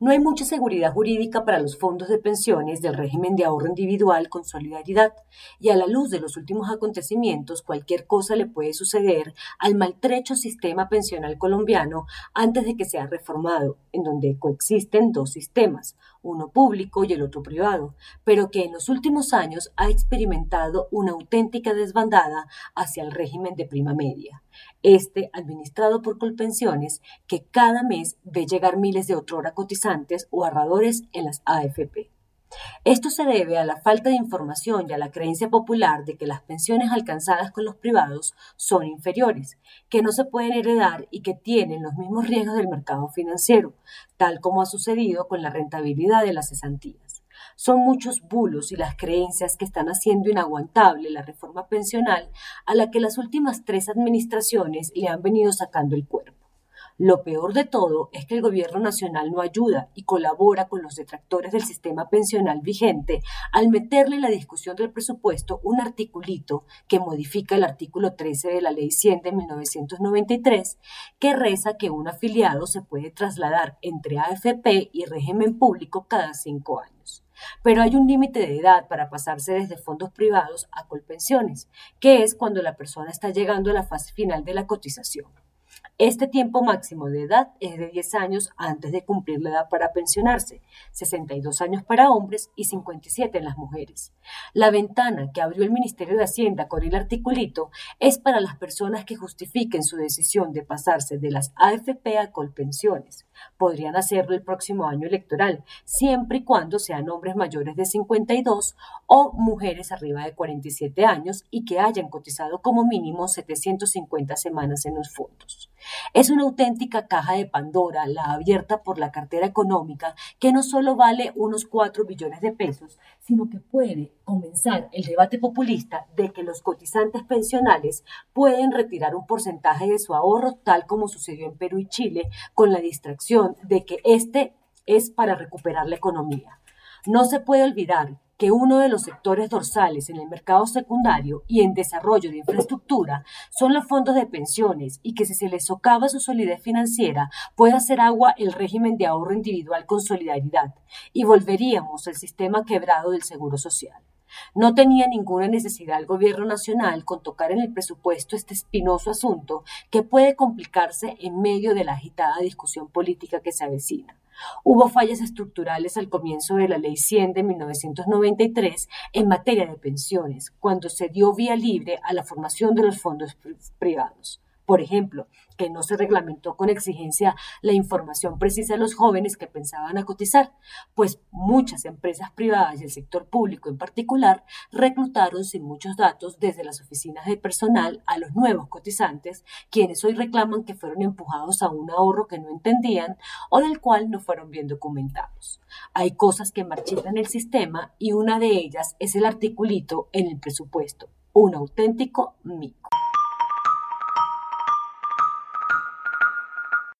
No hay mucha seguridad jurídica para los fondos de pensiones del régimen de ahorro individual con solidaridad. Y a la luz de los últimos acontecimientos cualquier cosa le puede suceder al maltrecho sistema pensional colombiano antes de que sea reformado, en donde coexisten dos sistemas, uno público y el otro privado, pero que en los últimos años ha experimentado una auténtica desbandada hacia el régimen de prima media este administrado por Colpensiones, que cada mes ve llegar miles de otrora cotizantes o ahorradores en las AFP. Esto se debe a la falta de información y a la creencia popular de que las pensiones alcanzadas con los privados son inferiores, que no se pueden heredar y que tienen los mismos riesgos del mercado financiero, tal como ha sucedido con la rentabilidad de las cesantías. Son muchos bulos y las creencias que están haciendo inaguantable la reforma pensional a la que las últimas tres administraciones le han venido sacando el cuerpo. Lo peor de todo es que el gobierno nacional no ayuda y colabora con los detractores del sistema pensional vigente al meterle en la discusión del presupuesto un articulito que modifica el artículo 13 de la Ley 100 de 1993, que reza que un afiliado se puede trasladar entre AFP y régimen público cada cinco años. Pero hay un límite de edad para pasarse desde fondos privados a colpensiones, que es cuando la persona está llegando a la fase final de la cotización. Este tiempo máximo de edad es de 10 años antes de cumplir la edad para pensionarse, 62 años para hombres y 57 en las mujeres. La ventana que abrió el Ministerio de Hacienda con el articulito es para las personas que justifiquen su decisión de pasarse de las AFP a Colpensiones. Podrían hacerlo el próximo año electoral, siempre y cuando sean hombres mayores de 52 o mujeres arriba de 47 años y que hayan cotizado como mínimo 750 semanas en los fondos. Es una auténtica caja de Pandora la abierta por la cartera económica que no solo vale unos 4 billones de pesos, sino que puede comenzar el debate populista de que los cotizantes pensionales pueden retirar un porcentaje de su ahorro tal como sucedió en Perú y Chile con la distracción de que este es para recuperar la economía. No se puede olvidar que uno de los sectores dorsales en el mercado secundario y en desarrollo de infraestructura son los fondos de pensiones y que si se les socava su solidez financiera puede hacer agua el régimen de ahorro individual con solidaridad y volveríamos al sistema quebrado del seguro social. No tenía ninguna necesidad el gobierno nacional con tocar en el presupuesto este espinoso asunto que puede complicarse en medio de la agitada discusión política que se avecina. Hubo fallas estructurales al comienzo de la Ley 100 de 1993 en materia de pensiones, cuando se dio vía libre a la formación de los fondos privados. Por ejemplo, que no se reglamentó con exigencia la información precisa de los jóvenes que pensaban a cotizar, pues muchas empresas privadas y el sector público en particular reclutaron sin muchos datos desde las oficinas de personal a los nuevos cotizantes, quienes hoy reclaman que fueron empujados a un ahorro que no entendían o del cual no fueron bien documentados. Hay cosas que marchitan el sistema y una de ellas es el articulito en el presupuesto, un auténtico mico.